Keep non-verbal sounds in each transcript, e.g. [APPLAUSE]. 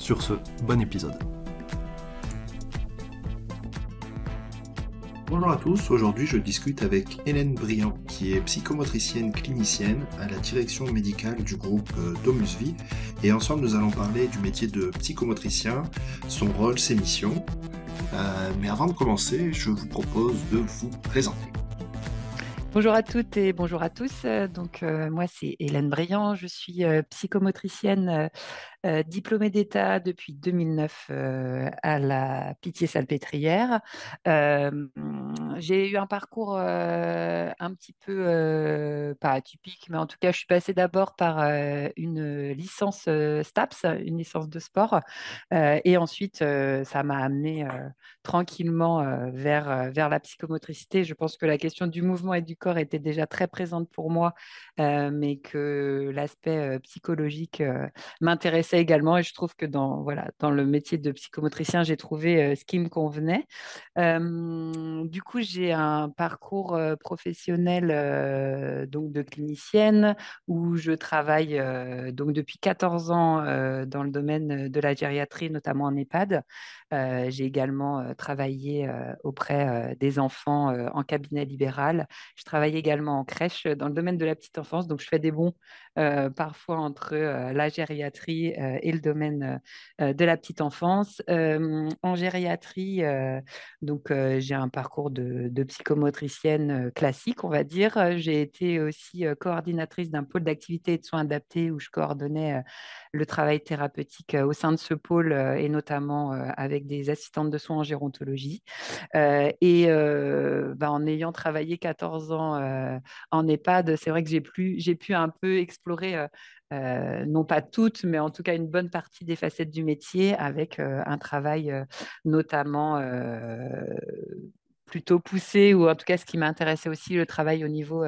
Sur ce, bon épisode. Bonjour à tous, aujourd'hui je discute avec Hélène Briand, qui est psychomotricienne clinicienne à la direction médicale du groupe euh, Domus Vie, et ensemble nous allons parler du métier de psychomotricien, son rôle, ses missions. Euh, mais avant de commencer, je vous propose de vous présenter. Bonjour à toutes et bonjour à tous. Donc, euh, moi, c'est Hélène Briand. Je suis psychomotricienne euh, diplômée d'État depuis 2009 euh, à la Pitié-Salpêtrière. Euh, j'ai eu un parcours un petit peu, pas atypique, mais en tout cas, je suis passée d'abord par une licence STAPS, une licence de sport, et ensuite, ça m'a amené tranquillement vers, vers la psychomotricité. Je pense que la question du mouvement et du corps était déjà très présente pour moi, mais que l'aspect psychologique m'intéressait également et je trouve que dans, voilà, dans le métier de psychomotricien, j'ai trouvé euh, ce qui me convenait. Euh, du coup, j'ai un parcours euh, professionnel donc de clinicienne où je travaille donc depuis 14 ans dans le domaine de la gériatrie, notamment en EHPAD. j'ai également travaillé auprès des enfants en cabinet libéral. Je travaille également en crèche dans le domaine de la petite enfance, donc je fais des bons parfois entre la gériatrie euh, et le domaine euh, de la petite enfance. Euh, en gériatrie, donc j'ai un parcours de, psychomotricienne classique, on va dire. J'ai été aussi coordinatrice d'un pôle d'activité et de soins adaptés où je coordonnais le travail thérapeutique au sein de ce pôle et notamment avec des assistantes de soins en gérontologie. et bah, en ayant travaillé 14 ans en EHPAD, c'est vrai que j'ai pu un peu explorer euh, non pas toutes, mais en tout cas une bonne partie des facettes du métier, avec euh, un travail euh, notamment plutôt poussé, ou en tout cas ce qui m'intéressait aussi, le travail au niveau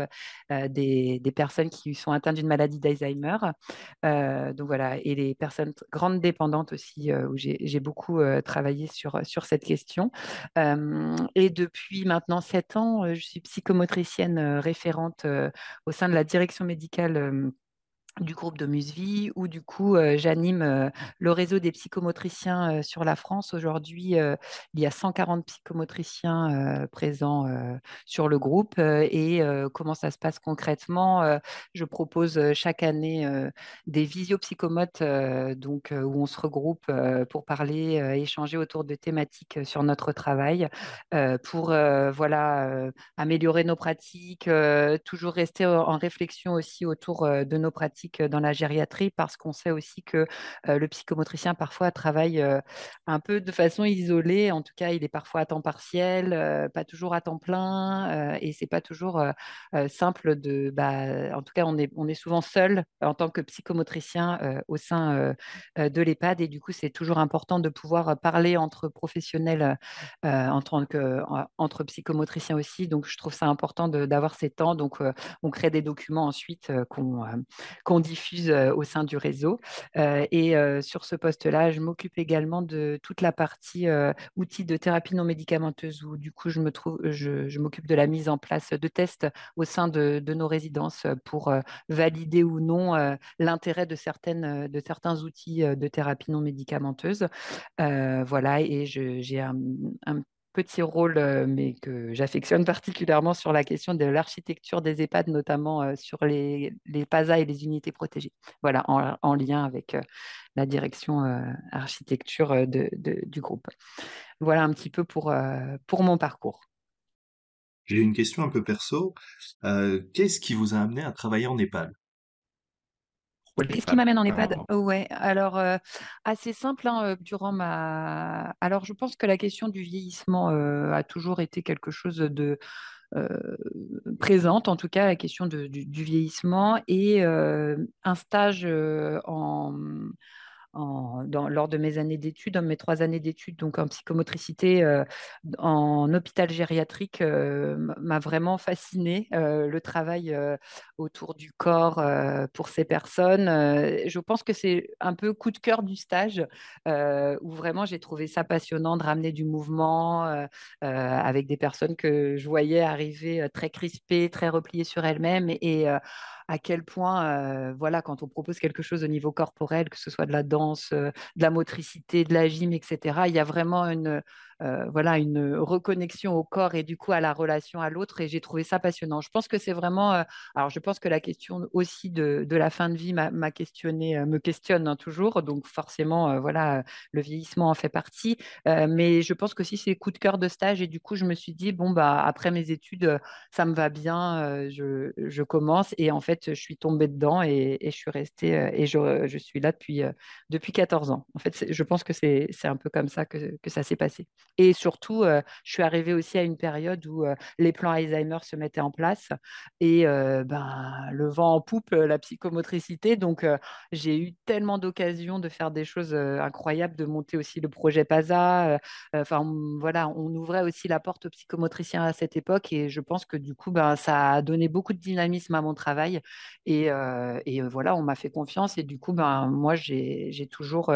des, personnes qui sont atteintes d'une maladie d'Alzheimer. donc voilà, et les personnes grandes dépendantes aussi, où j'ai beaucoup travaillé sur, sur cette question. et depuis maintenant sept ans, je suis psychomotricienne référente au sein de la direction médicale du groupe de Musevie, où du coup j'anime le réseau des psychomotriciens sur la France. Aujourd'hui, il y a 140 psychomotriciens présents sur le groupe. et comment ça se passe concrètement Je propose chaque année des visiopsychomotes donc, où on se regroupe pour parler, échanger autour de thématiques sur notre travail, pour voilà, améliorer nos pratiques, toujours rester en réflexion aussi autour de nos pratiques dans la gériatrie parce qu'on sait aussi que le psychomotricien parfois travaille un peu de façon isolée. En tout cas, il est parfois à temps partiel, pas toujours à temps plein, et c'est pas toujours simple de. Bah, en tout cas, on est, on est souvent seul en tant que psychomotricien au sein de l'EHPAD, et du coup, c'est toujours important de pouvoir parler entre professionnels en entre psychomotriciens aussi. Donc, je trouve ça important d'avoir ces temps. Donc, on crée des documents ensuite qu'on qu'on diffuse au sein du réseau. et sur ce poste-là, je m'occupe également de toute la partie outils de thérapie non médicamenteuse où du coup, je me trouve, je, m'occupe de la mise en place de tests au sein de, nos résidences pour valider ou non l'intérêt de, certaines, de certains outils de thérapie non médicamenteuse. voilà, et j'ai un, un petit rôle, mais que j'affectionne particulièrement sur la question de l'architecture des EHPAD, notamment sur les, les PASA et les unités protégées. Voilà, en, lien avec la direction architecture du groupe. Voilà un petit peu pour, pour mon parcours. J'ai une question un peu perso. Qu'est-ce qui vous a amené à travailler en EHPAD? Qu'est-ce qui m'amène en EHPAD Ouais, alors euh, assez simple. Hein, euh, durant ma, alors je pense que la question du vieillissement euh, a toujours été quelque chose de présente, en tout cas la question du, vieillissement et un stage en lors de mes années d'études, dans mes trois années d'études, donc en psychomotricité, euh, en hôpital gériatrique, euh, m'a vraiment fasciné euh, le travail autour du corps pour ces personnes. je pense que c'est un peu coup de cœur du stage, où vraiment j'ai trouvé ça passionnant de ramener du mouvement avec des personnes que je voyais arriver très crispées, très repliées sur elles-mêmes et, à quel point, voilà, quand on propose quelque chose au niveau corporel, que ce soit de la danse, de la motricité, de la gym, etc., il y a vraiment une, euh, voilà, une reconnexion au corps et du coup à la relation à l'autre. Et j'ai trouvé ça passionnant. Je pense que c'est vraiment. Euh, alors, je pense que la question aussi de, la fin de vie m'a questionné, euh, me questionne hein, toujours. Donc, forcément, voilà, le vieillissement en fait partie. mais je pense que si c'est coup de cœur de stage. Et du coup, je me suis dit, bon, bah, après mes études, ça me va bien. Je, commence. Et en fait, je suis tombée dedans et, je suis restée. et je, suis là depuis, depuis 14 ans. En fait, je pense que c'est un peu comme ça que, que ça s'est passé. Et surtout, euh, je suis arrivée aussi à une période où euh, les plans Alzheimer se mettaient en place et euh, ben, le vent en poupe, la psychomotricité. Donc, j'ai eu tellement d'occasions de faire des choses incroyables, de monter aussi le projet PASA. Enfin, voilà, on ouvrait aussi la porte aux psychomotriciens à cette époque et je pense que du coup, ben, ça a donné beaucoup de dynamisme à mon travail. Et, et voilà, on m'a fait confiance et du coup, ben, moi, j'ai toujours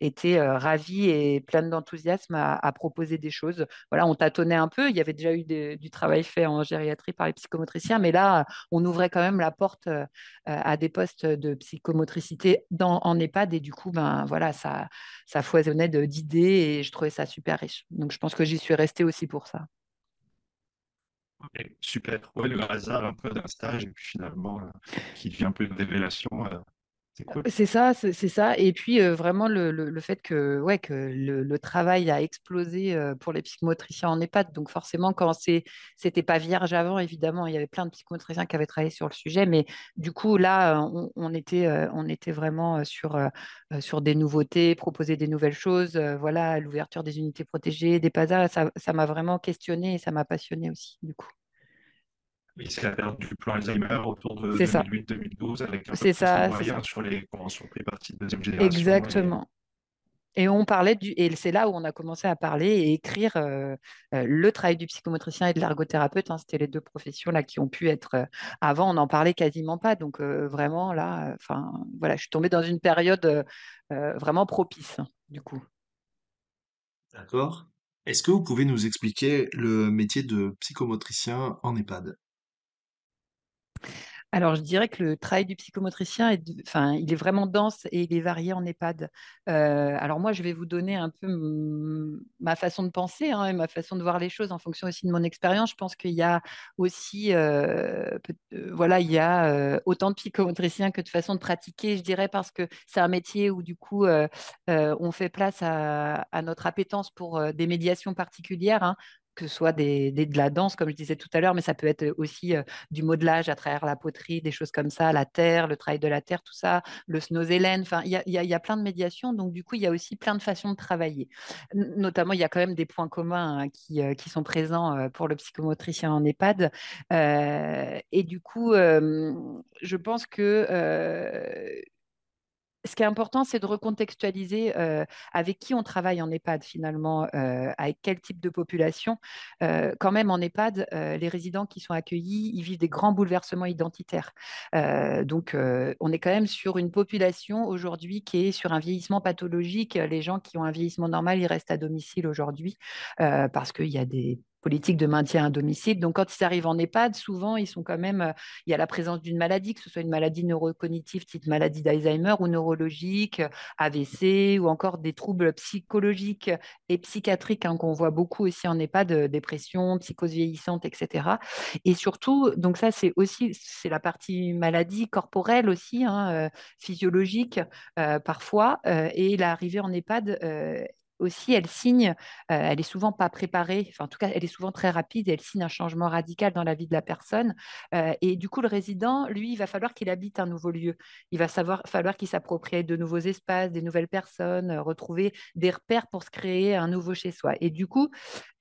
été ravie et pleine d'enthousiasme à, à proposer des choses. Voilà, on tâtonnait un peu. Il y avait déjà eu du travail fait en gériatrie par les psychomotriciens, mais là, on ouvrait quand même la porte euh, à des postes de psychomotricité dans, en EHPAD. Et du coup, ben, voilà, ça, ça foisonnait d'idées et je trouvais ça super riche. Donc, je pense que j'y suis restée aussi pour ça. super. Ouais, le hasard un peu d'un stage et puis finalement, euh, qui devient un peu une révélation. Euh, c'est ça, c'est ça. Et puis vraiment le, fait que, le, travail a explosé pour les psychomotriciens en EHPAD. Donc forcément, quand c'était pas vierge avant, évidemment, il y avait plein de psychomotriciens qui avaient travaillé sur le sujet. Mais du coup, là, on, était, vraiment sur, sur des nouveautés, proposer des nouvelles choses. voilà, l'ouverture des unités protégées, des PASA, ça m'a vraiment questionné et ça m'a passionné aussi, du coup. Oui, c'est la période du plan Alzheimer autour de 2008-2012 avec un peu ça, de moyens sur les conventions préparties de deuxième génération. Exactement. Et... on parlait du, et c'est là où on a commencé à parler et écrire euh, euh, le travail du psychomotricien et de l'ergothérapeute. Hein, C'était les deux professions là qui ont pu être. Euh, avant, on n'en parlait quasiment pas. Donc vraiment là, enfin voilà, je suis tombée dans une période vraiment propice du coup. D'accord. Est-ce que vous pouvez nous expliquer le métier de psychomotricien en EHPAD? Alors, je dirais que le travail du psychomotricien, est, il est vraiment dense et il est varié en EHPAD. Euh, alors moi, je vais vous donner un peu ma façon de penser hein, et ma façon de voir les choses en fonction aussi de mon expérience. Je pense qu'il y a aussi, euh, euh, voilà, il y a autant de psychomotriciens que de façons de pratiquer, je dirais, parce que c'est un métier où du coup, on fait place à, notre appétence pour des médiations particulières. Hein que ce soit des, de la danse, comme je disais tout à l'heure, mais ça peut être aussi du modelage à travers la poterie, des choses comme ça, la terre, le travail de la terre, tout ça, le snozélène. Enfin, il y a, y a, plein de médiations. Donc, du coup, il y a aussi plein de façons de travailler. notamment, il y a quand même des points communs hein, qui, qui, sont présents pour le psychomotricien en EHPAD. et du coup, je pense que ce qui est important, c'est de recontextualiser avec qui on travaille en EHPAD finalement, avec quel type de population. Quand même, en EHPAD, les résidents qui sont accueillis, ils vivent des grands bouleversements identitaires. donc, on est quand même sur une population aujourd'hui qui est sur un vieillissement pathologique. Les gens qui ont un vieillissement normal, ils restent à domicile aujourd'hui parce qu'il y a des politique de maintien à domicile. Donc, quand ils arrivent en EHPAD, souvent, ils sont quand même, euh, il y a la présence d'une maladie, que ce soit une maladie neurocognitive, type maladie d'Alzheimer ou neurologique, AVC, ou encore des troubles psychologiques et psychiatriques hein, qu'on voit beaucoup aussi en EHPAD, euh, dépression, psychose vieillissante, etc. Et surtout, donc ça, c'est aussi, c'est la partie maladie corporelle aussi, hein, euh, physiologique parfois, et l'arrivée en EHPAD aussi, elle signe, elle est souvent pas préparée, enfin en tout cas, elle est souvent très rapide et elle signe un changement radical dans la vie de la personne. et du coup, le résident, lui, il va falloir qu'il habite un nouveau lieu. Il va savoir, falloir qu'il s'approprie de nouveaux espaces, des nouvelles personnes, retrouver des repères pour se créer un nouveau chez soi. Et du coup,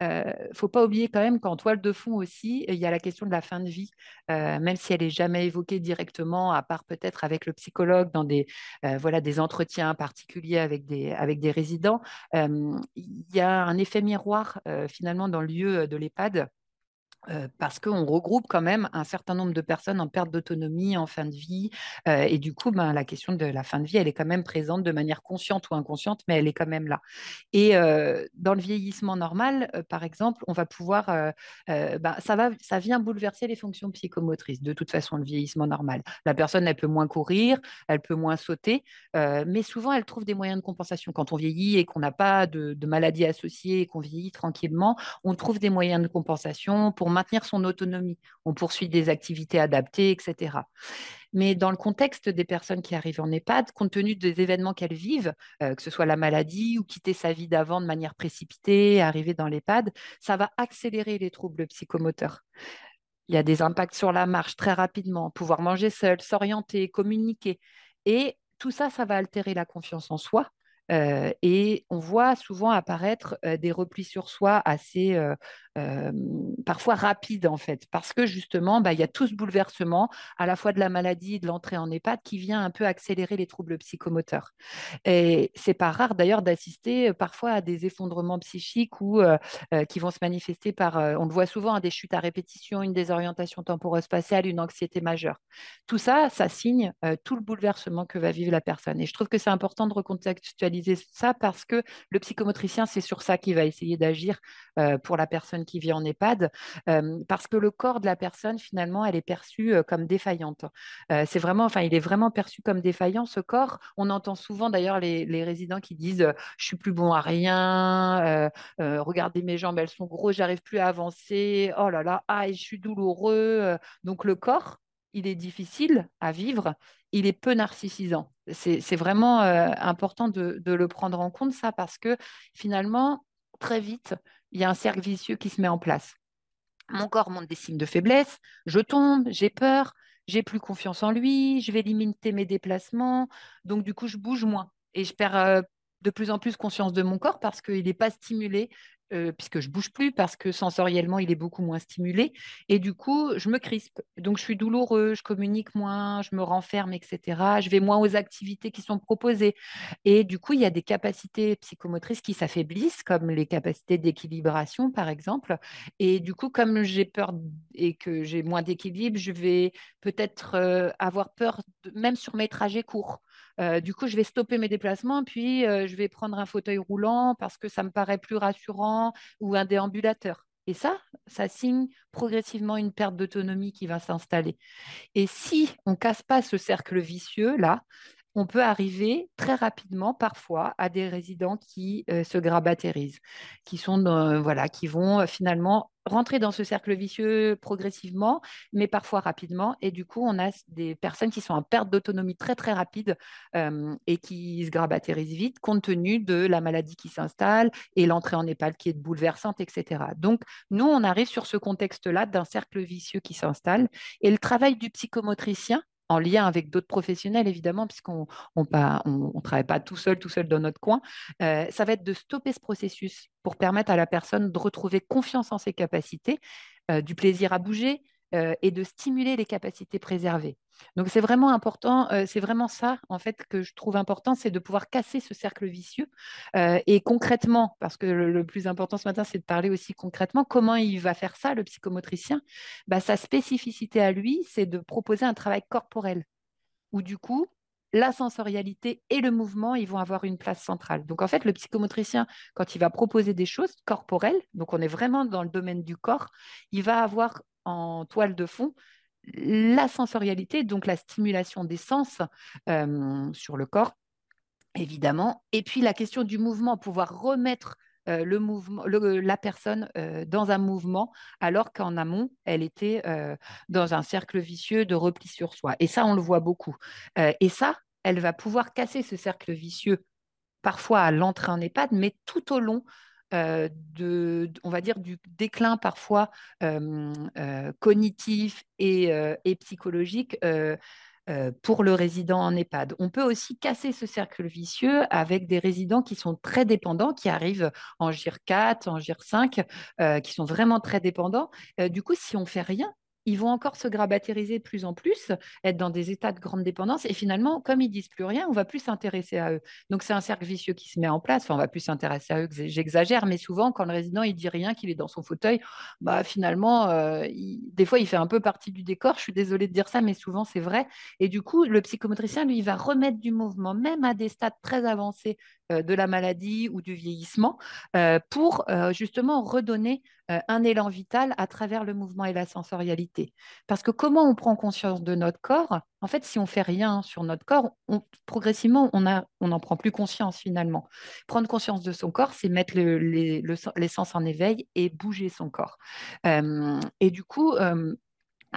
ne faut pas oublier quand même qu'en toile de fond aussi, il y a la question de la fin de vie, même si elle est jamais évoquée directement, à part peut-être avec le psychologue dans des, voilà, des entretiens particuliers avec des résidents il y a un effet miroir finalement dans le lieu de l'EHPAD parce qu'on regroupe quand même un certain nombre de personnes en perte d'autonomie, en fin de vie. et du coup, ben, la question de la fin de vie, elle est quand même présente de manière consciente ou inconsciente, mais elle est quand même là. Et dans le vieillissement normal, par exemple, on va pouvoir, ben, ça, va, ça vient bouleverser les fonctions psychomotrices, de toute façon, le vieillissement normal. La personne, elle peut moins courir, elle peut moins sauter, mais souvent, elle trouve des moyens de compensation. Quand on vieillit et qu'on n'a pas de, de maladie associée et qu'on vieillit tranquillement, on trouve des moyens de compensation pour maintenir son autonomie. On poursuit des activités adaptées, etc. Mais dans le contexte des personnes qui arrivent en EHPAD, compte tenu des événements qu'elles vivent, euh, que ce soit la maladie ou quitter sa vie d'avant de manière précipitée, arriver dans l'EHPAD, ça va accélérer les troubles psychomoteurs. Il y a des impacts sur la marche très rapidement, pouvoir manger seul, s'orienter, communiquer. Et tout ça, ça va altérer la confiance en soi, euh, et on voit souvent apparaître euh, des replis sur soi assez parfois rapides en fait, parce que justement, bah, il y a tout ce bouleversement à la fois de la maladie, de l'entrée en EHPAD, qui vient un peu accélérer les troubles psychomoteurs. Et c'est pas rare d'ailleurs d'assister parfois à des effondrements psychiques ou qui vont se manifester par, on le voit souvent, à des chutes à répétition, une désorientation temporo-spatiale, une anxiété majeure. Tout ça, ça signe tout le bouleversement que va vivre la personne. Et je trouve que c'est important de recontextualiser ça parce que le psychomotricien, c'est sur ça qu'il va essayer d'agir euh, pour la personne qui vit en EHPAD, parce que le corps de la personne, finalement, elle est perçue comme défaillante. c'est vraiment, enfin, il est vraiment perçu comme défaillant, ce corps. On entend souvent d'ailleurs les, résidents qui disent Je suis plus bon à rien, regardez mes jambes, elles sont grosses, j'arrive plus à avancer, oh là là, ah, je suis douloureux. Donc le corps, il est difficile à vivre, il est peu narcissisant. C'est vraiment important de, le prendre en compte, ça, parce que finalement, très vite, il y a un cercle vicieux qui se met en place. Mon corps montre des signes de faiblesse, je tombe, j'ai peur, j'ai plus confiance en lui, je vais limiter mes déplacements, donc du coup, je bouge moins et je perds euh, de plus en plus conscience de mon corps parce qu'il n'est pas stimulé euh, puisque je bouge plus parce que sensoriellement il est beaucoup moins stimulé. Et du coup je me crispe. Donc je suis douloureux je communique moins je me renferme etc je vais moins aux activités qui sont proposées. Et du coup il y a des capacités psychomotrices qui s'affaiblissent comme les capacités d'équilibration par exemple. Et du coup comme j'ai peur et que j'ai moins d'équilibre je vais peut-être euh, avoir peur même sur mes trajets courts euh, du coup, je vais stopper mes déplacements, puis euh, je vais prendre un fauteuil roulant parce que ça me paraît plus rassurant ou un déambulateur. Et ça, ça signe progressivement une perte d'autonomie qui va s'installer. Et si on casse pas ce cercle vicieux là, on peut arriver très rapidement parfois à des résidents qui euh, se grabatérisent, qui sont voilà, qui vont finalement rentrer dans ce cercle vicieux progressivement, mais parfois rapidement. Et du coup, on a des personnes qui sont en perte d'autonomie très très rapide euh, et qui se grabatérisent vite compte tenu de la maladie qui s'installe et l'entrée en EHPAD qui est bouleversante, etc. Donc, nous, on arrive sur ce contexte-là d'un cercle vicieux qui s'installe. Et le travail du psychomotricien, en lien avec d'autres professionnels, évidemment, puisqu'on ne on, travaille pas tout seul, tout seul dans notre coin, euh, ça va être de stopper ce processus pour permettre à la personne de retrouver confiance en ses capacités, euh, du plaisir à bouger, euh, et de stimuler les capacités préservées. Donc c'est vraiment important, euh, c'est vraiment ça en fait que je trouve important, c'est de pouvoir casser ce cercle vicieux euh, et concrètement, parce que le, plus important ce matin, c'est de parler aussi concrètement comment il va faire ça, le psychomotricien? Bah, sa spécificité à lui, c'est de proposer un travail corporel où du coup la sensorialité et le mouvement, ils vont avoir une place centrale. Donc en fait, le psychomotricien, quand il va proposer des choses corporelles, donc on est vraiment dans le domaine du corps, il va avoir en toile de fond la sensorialité, donc la stimulation des sens euh, sur le corps, évidemment, et puis la question du mouvement, pouvoir remettre euh, le mouvement, la personne euh, dans un mouvement, alors qu'en amont, elle était dans un cercle vicieux de repli sur soi. Et ça, on le voit beaucoup. et ça, elle va pouvoir casser ce cercle vicieux parfois à l'entrée en EHPAD, mais tout au long de, on va dire, du déclin parfois cognitif et, et psychologique pour le résident en EHPAD. On peut aussi casser ce cercle vicieux avec des résidents qui sont très dépendants, qui arrivent en GIR 4, en GIR 5, qui sont vraiment très dépendants. du coup, si on fait rien, ils vont encore se grabatériser de plus en plus, être dans des états de grande dépendance. Et finalement, comme ils disent plus rien, on va plus s'intéresser à eux. Donc c'est un cercle vicieux qui se met en place. Enfin, on va plus s'intéresser à eux. J'exagère, mais souvent, quand le résident il dit rien, qu'il est dans son fauteuil, bah finalement, euh, des fois, il fait un peu partie du décor. Je suis désolée de dire ça, mais souvent c'est vrai. Et du coup, le psychomotricien, lui, va remettre du mouvement, même à des stades très avancés de la maladie ou du vieillissement, euh, pour justement redonner un élan vital à travers le mouvement et la sensorialité. Parce que comment on prend conscience de notre corps? En fait, si on fait rien sur notre corps, progressivement, on n'en prend plus conscience finalement. Prendre conscience de son corps, c'est mettre les, sens en éveil et bouger son corps. et du coup,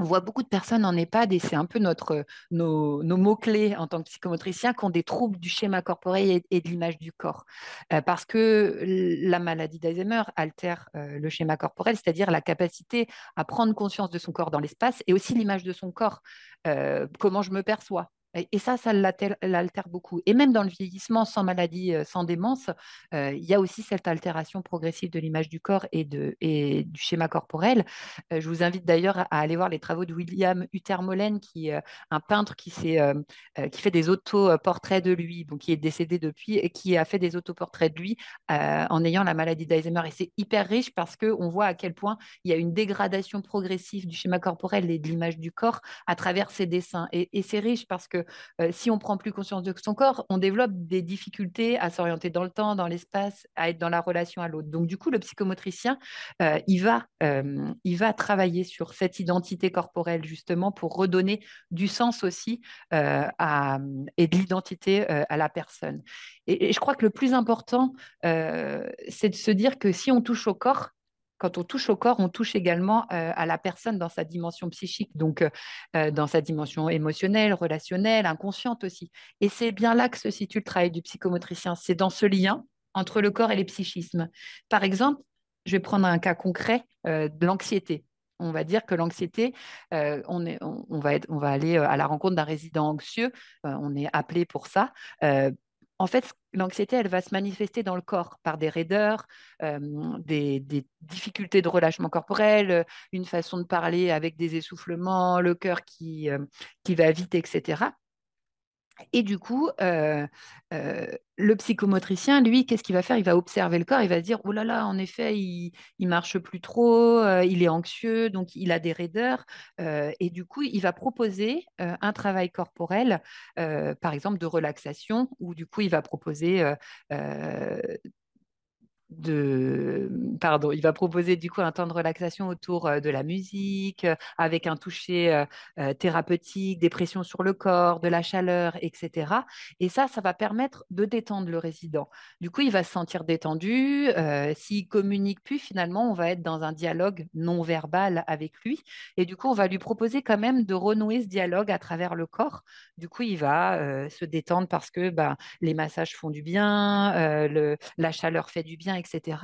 on voit beaucoup de personnes en EHPAD et c'est un peu notre, nos, mots-clés en tant que psychomotricien qui ont des troubles du schéma corporel et, de l'image du corps. Euh, parce que la maladie d'Alzheimer altère euh, le schéma corporel, c'est-à-dire la capacité à prendre conscience de son corps dans l'espace et aussi l'image de son corps, euh, comment je me perçois, et ça, ça l'altère beaucoup. Et même dans le vieillissement sans maladie, euh, sans démence, euh, il y a aussi cette altération progressive de l'image du corps et, du schéma corporel. Euh, je vous invite d'ailleurs à aller voir les travaux de William Uttermolen, qui est un peintre qui, fait des autoportraits de lui, donc qui est décédé depuis, et qui a fait des autoportraits de lui en ayant la maladie d'Alzheimer. Et c'est hyper riche parce qu'on voit à quel point il y a une dégradation progressive du schéma corporel et de l'image du corps à travers ses dessins. Et c'est riche parce que euh, si on prend plus conscience de son corps, on développe des difficultés à s'orienter dans le temps, dans l'espace, à être dans la relation à l'autre. Donc du coup, le psychomotricien, euh, il, va, euh, il va travailler sur cette identité corporelle justement pour redonner du sens aussi à, et de l'identité à la personne. et, je crois que le plus important, c'est de se dire que si on touche au corps, quand on touche au corps, on touche également euh, à la personne dans sa dimension psychique, donc euh, euh, dans sa dimension émotionnelle, relationnelle, inconsciente aussi. Et c'est bien là que se situe le travail du psychomotricien. C'est dans ce lien entre le corps et les psychismes. Par exemple, je vais prendre un cas concret de l'anxiété. On va dire que l'anxiété, on, va aller à la rencontre d'un résident anxieux, on est appelé pour ça en fait, l'anxiété, elle va se manifester dans le corps par des raideurs, des, difficultés de relâchement corporel, une façon de parler avec des essoufflements, le cœur qui va vite, etc. Et du coup, euh, euh, le psychomotricien, lui, qu'est-ce qu'il va faire? Il va observer le corps, il va se dire, oh là là, en effet, il, il marche plus trop, euh, il est anxieux, donc il a des raideurs. et du coup, il va proposer un travail corporel, par exemple de relaxation, ou du coup, il va proposer de pardon, il va proposer du coup un temps de relaxation autour euh, de la musique, euh, avec un toucher euh, thérapeutique, des pressions sur le corps, de la chaleur, etc. Et ça, ça va permettre de détendre le résident. Du coup, il va se sentir détendu. S'il communique plus, finalement, on va être dans un dialogue non verbal avec lui. Et du coup, on va lui proposer quand même de renouer ce dialogue à travers le corps. Du coup, il va se détendre parce que ben, les massages font du bien, la chaleur fait du bien, etc.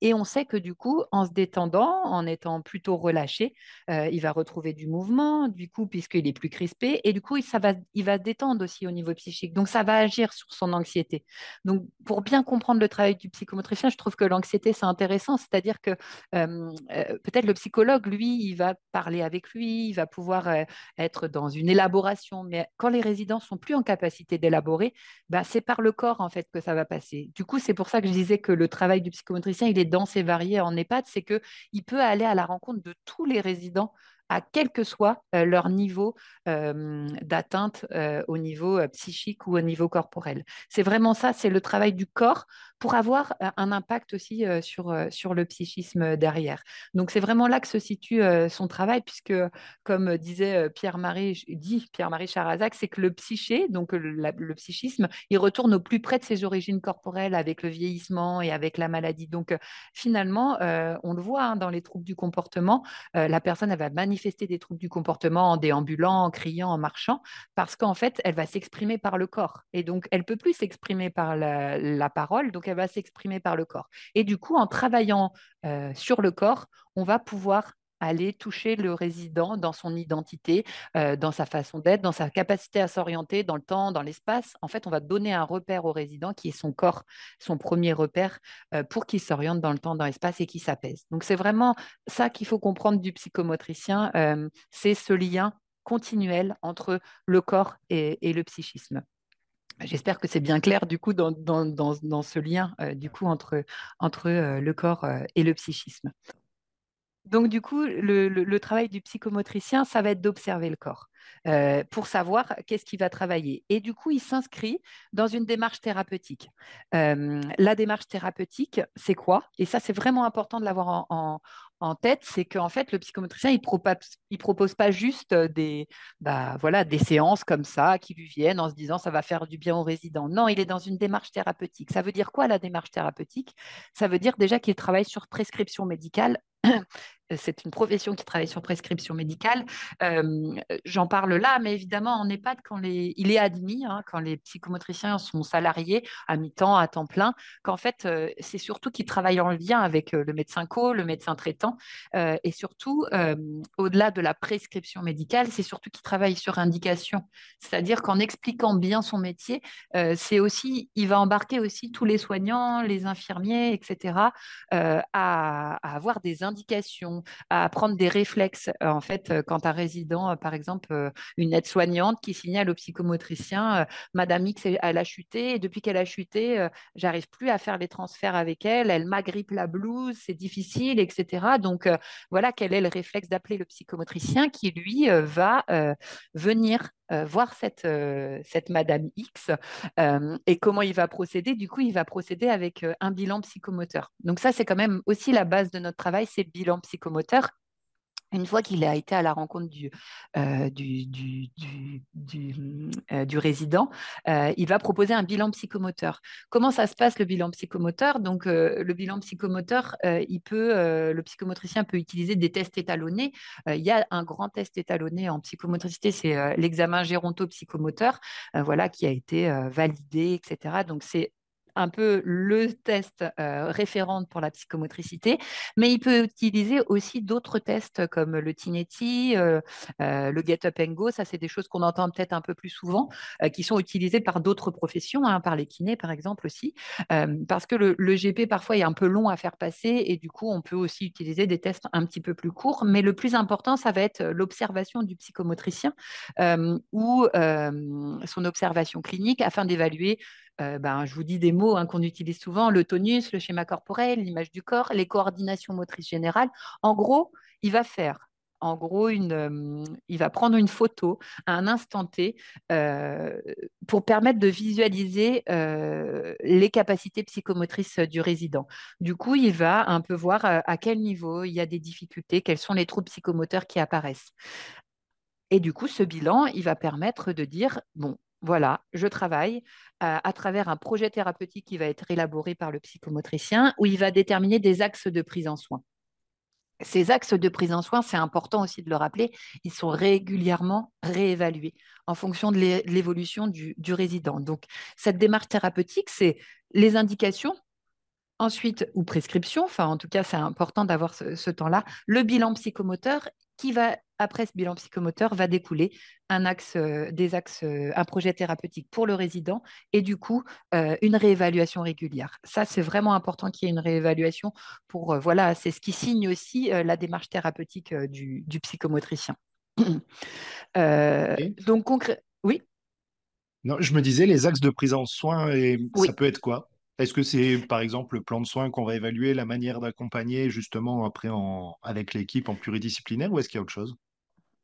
Et on sait que du coup, en se détendant, en étant plutôt relâché, euh, il va retrouver du mouvement, du coup, puisqu'il est plus crispé, et du coup, ça va, il va détendre aussi au niveau psychique. Donc, ça va agir sur son anxiété. Donc, pour bien comprendre le travail du psychomotricien, je trouve que l'anxiété, c'est intéressant, c'est-à-dire que euh, euh, peut-être le psychologue, lui, il va parler avec lui, il va pouvoir être dans une élaboration, mais quand les résidents sont plus en capacité d'élaborer, bah, c'est par le corps, en fait, que ça va passer. Du coup, c'est pour ça que je disais que le travail du psychomotricien, il est dense et varié en EHPAD, c'est qu'il peut aller à la rencontre de tous les résidents à quel que soit euh, leur niveau euh, d'atteinte euh, au niveau psychique ou au niveau corporel. C'est vraiment ça, c'est le travail du corps pour avoir un impact aussi sur, sur le psychisme derrière. Donc c'est vraiment là que se situe son travail, puisque comme disait Pierre-Marie, dit Pierre-Marie Charazac, c'est que le psyché, donc le, psychisme, il retourne au plus près de ses origines corporelles avec le vieillissement et avec la maladie. Donc finalement, on le voit hein, dans les troubles du comportement, la personne elle va manifester des troubles du comportement en déambulant, en criant, en marchant, parce qu'en fait, elle va s'exprimer par le corps. Et donc, elle peut plus s'exprimer par la, parole, donc elle va s'exprimer par le corps. Et du coup, en travaillant sur le corps, on va pouvoir aller toucher le résident dans son identité, euh, dans sa façon d'être, dans sa capacité à s'orienter dans le temps, dans l'espace. En fait, on va donner un repère au résident qui est son corps, son premier repère, euh, pour qu'il s'oriente dans le temps, dans l'espace et qu'il s'apaise. Donc, c'est vraiment ça qu'il faut comprendre du psychomotricien, euh, c'est ce lien continuel entre le corps et, le psychisme. J'espère que c'est bien clair du coup dans, ce lien du coup entre, entre le corps et le psychisme. Donc, du coup, le, travail du psychomotricien, ça va être d'observer le corps euh, pour savoir qu'est-ce qu'il va travailler. Et du coup, il s'inscrit dans une démarche thérapeutique. Euh, la démarche thérapeutique, c'est quoi? Et ça, c'est vraiment important de l'avoir en, tête, c'est qu'en fait, le psychomotricien, il propose, propose pas juste des, bah, voilà, des séances comme ça qui lui viennent en se disant ça va faire du bien aux résidents. Non, il est dans une démarche thérapeutique. Ça veut dire quoi la démarche thérapeutique? Ça veut dire déjà qu'il travaille sur prescription médicale [CLEARS THROAT] c'est une profession qui travaille sur prescription médicale. Euh, j'en parle là, mais évidemment, en EHPAD, quand il est admis, hein, quand les psychomotriciens sont salariés à mi-temps, à temps plein, qu'en fait, euh, c'est surtout qu'ils travaillent en lien avec euh, le médecin co, le médecin traitant, et surtout, au-delà de la prescription médicale, c'est surtout qu'ils travaillent sur indication. C'est-à-dire qu'en expliquant bien son métier, c'est aussi, il va embarquer aussi tous les soignants, les infirmiers, etc., à avoir des indications à prendre des réflexes. Euh, en fait, euh, quand un résident, euh, par exemple, une aide-soignante qui signale au psychomotricien, Madame X, elle a chuté, et depuis qu'elle a chuté, j'arrive plus à faire les transferts avec elle, elle m'agrippe la blouse, c'est difficile, etc. Donc, voilà quel est le réflexe d'appeler le psychomotricien qui, lui, va venir voir cette, cette Madame X et comment il va procéder. Du coup, il va procéder avec un bilan psychomoteur. Donc ça, c'est quand même aussi la base de notre travail, c'est le bilan psychomoteur moteur une fois qu'il a été à la rencontre du, euh, du, du, du, euh, résident, euh, il va proposer un bilan psychomoteur. Comment ça se passe le bilan psychomoteur? Donc, le bilan psychomoteur, il peut, le psychomotricien peut utiliser des tests étalonnés. il y a un grand test étalonné en psychomotricité, c'est l'examen géronto-psychomoteur, voilà, qui a été validé, etc. Donc, c'est un peu le test euh, référent pour la psychomotricité, mais il peut utiliser aussi d'autres tests comme le Tinetti, euh, euh, le Get Up and Go. Ça, c'est des choses qu'on entend peut-être un peu plus souvent, qui sont utilisées par d'autres professions, hein, par les kinés par exemple aussi, parce que le, le, GP parfois est un peu long à faire passer et du coup, on peut aussi utiliser des tests un petit peu plus courts. Mais le plus important, ça va être l'observation du psychomotricien ou son observation clinique afin d'évaluer ben, je vous dis des mots hein, qu'on utilise souvent, le tonus, le schéma corporel, l'image du corps, les coordinations motrices générales. En gros, il va faire en gros, une, il va prendre une photo à un instant T pour permettre de visualiser les capacités psychomotrices du résident. Du coup, il va un peu voir à quel niveau il y a des difficultés, quels sont les troubles psychomoteurs qui apparaissent. Et du coup, ce bilan, il va permettre de dire, bon, voilà, je travaille à travers un projet thérapeutique qui va être élaboré par le psychomotricien où il va déterminer des axes de prise en soin. Ces axes de prise en soin, c'est important aussi de le rappeler, ils sont régulièrement réévalués en fonction de l'évolution du, résident. Donc, cette démarche thérapeutique, c'est les indications, ensuite, ou prescription, enfin en tout cas, c'est important d'avoir ce temps-là, le bilan psychomoteur qui va après ce bilan psychomoteur va découler un axe, euh, des axes, euh, un projet thérapeutique pour le résident et du coup euh, une réévaluation régulière. Ça, c'est vraiment important qu'il y ait une réévaluation pour voilà, c'est ce qui signe aussi la démarche thérapeutique du, psychomotricien. [CLEARS THROAT] Donc concret, oui? Non, je me disais les axes de prise en soin et ça peut être quoi? Est-ce que c'est, par exemple, le plan de soins qu'on va évaluer, la manière d'accompagner justement après en, avec l'équipe en pluridisciplinaire ou est-ce qu'il y a autre chose?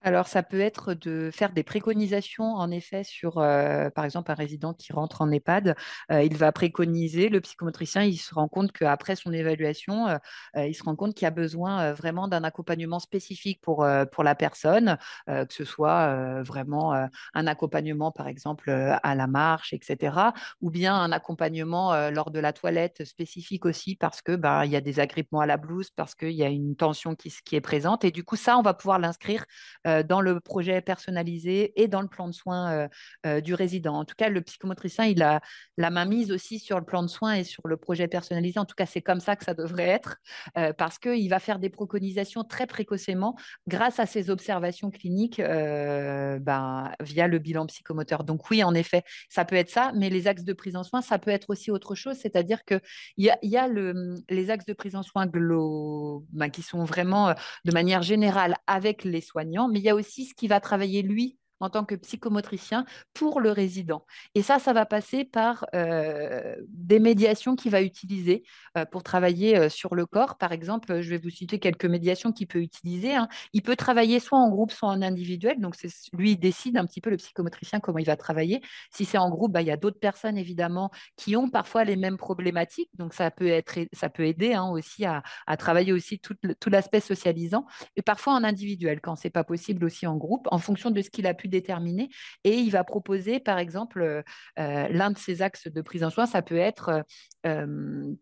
Alors, ça peut être de faire des préconisations, en effet, sur, euh, par exemple, un résident qui rentre en EHPAD. Euh, il va préconiser, le psychomotricien, il se rend compte qu'après son évaluation, euh, il se rend compte qu'il y a besoin vraiment d'un accompagnement spécifique pour, la personne, que ce soit vraiment un accompagnement, par exemple, à la marche, etc., ou bien un accompagnement lors de la toilette spécifique aussi, parce que ben, y a des agrippements à la blouse, parce qu'il y a une tension qui, qui est présente. Et du coup, ça, on va pouvoir l'inscrire dans le projet personnalisé et dans le plan de soins euh, euh, du résident. En tout cas, le psychomotricien, il a la main mise aussi sur le plan de soins et sur le projet personnalisé. En tout cas, c'est comme ça que ça devrait être parce qu'il va faire des préconisations très précocement grâce à ses observations cliniques ben, via le bilan psychomoteur. Donc oui, en effet, ça peut être ça, mais les axes de prise en soins, ça peut être aussi autre chose, c'est-à-dire qu'il y a, y a le, les axes de prise en soins globaux ben, qui sont vraiment de manière générale avec les soignants, mais il y a aussi ce qui va travailler lui en tant que psychomotricien pour le résident. Et ça, ça va passer par euh, des médiations qu'il va utiliser euh, pour travailler euh, sur le corps. Par exemple, je vais vous citer quelques médiations qu'il peut utiliser. Hein. Il peut travailler soit en groupe, soit en individuel. Donc, lui, il décide un petit peu, le psychomotricien, comment il va travailler. Si c'est en groupe, bah, il y a d'autres personnes, évidemment, qui ont parfois les mêmes problématiques. Donc, ça peut, être, ça peut aider hein, aussi à, travailler aussi tout, l'aspect socialisant. Et parfois en individuel, quand c'est pas possible aussi en groupe, en fonction de ce qu'il a pu déterminé. Et il va proposer, par exemple, euh, euh, l'un de ses axes de prise en soin, ça peut être euh,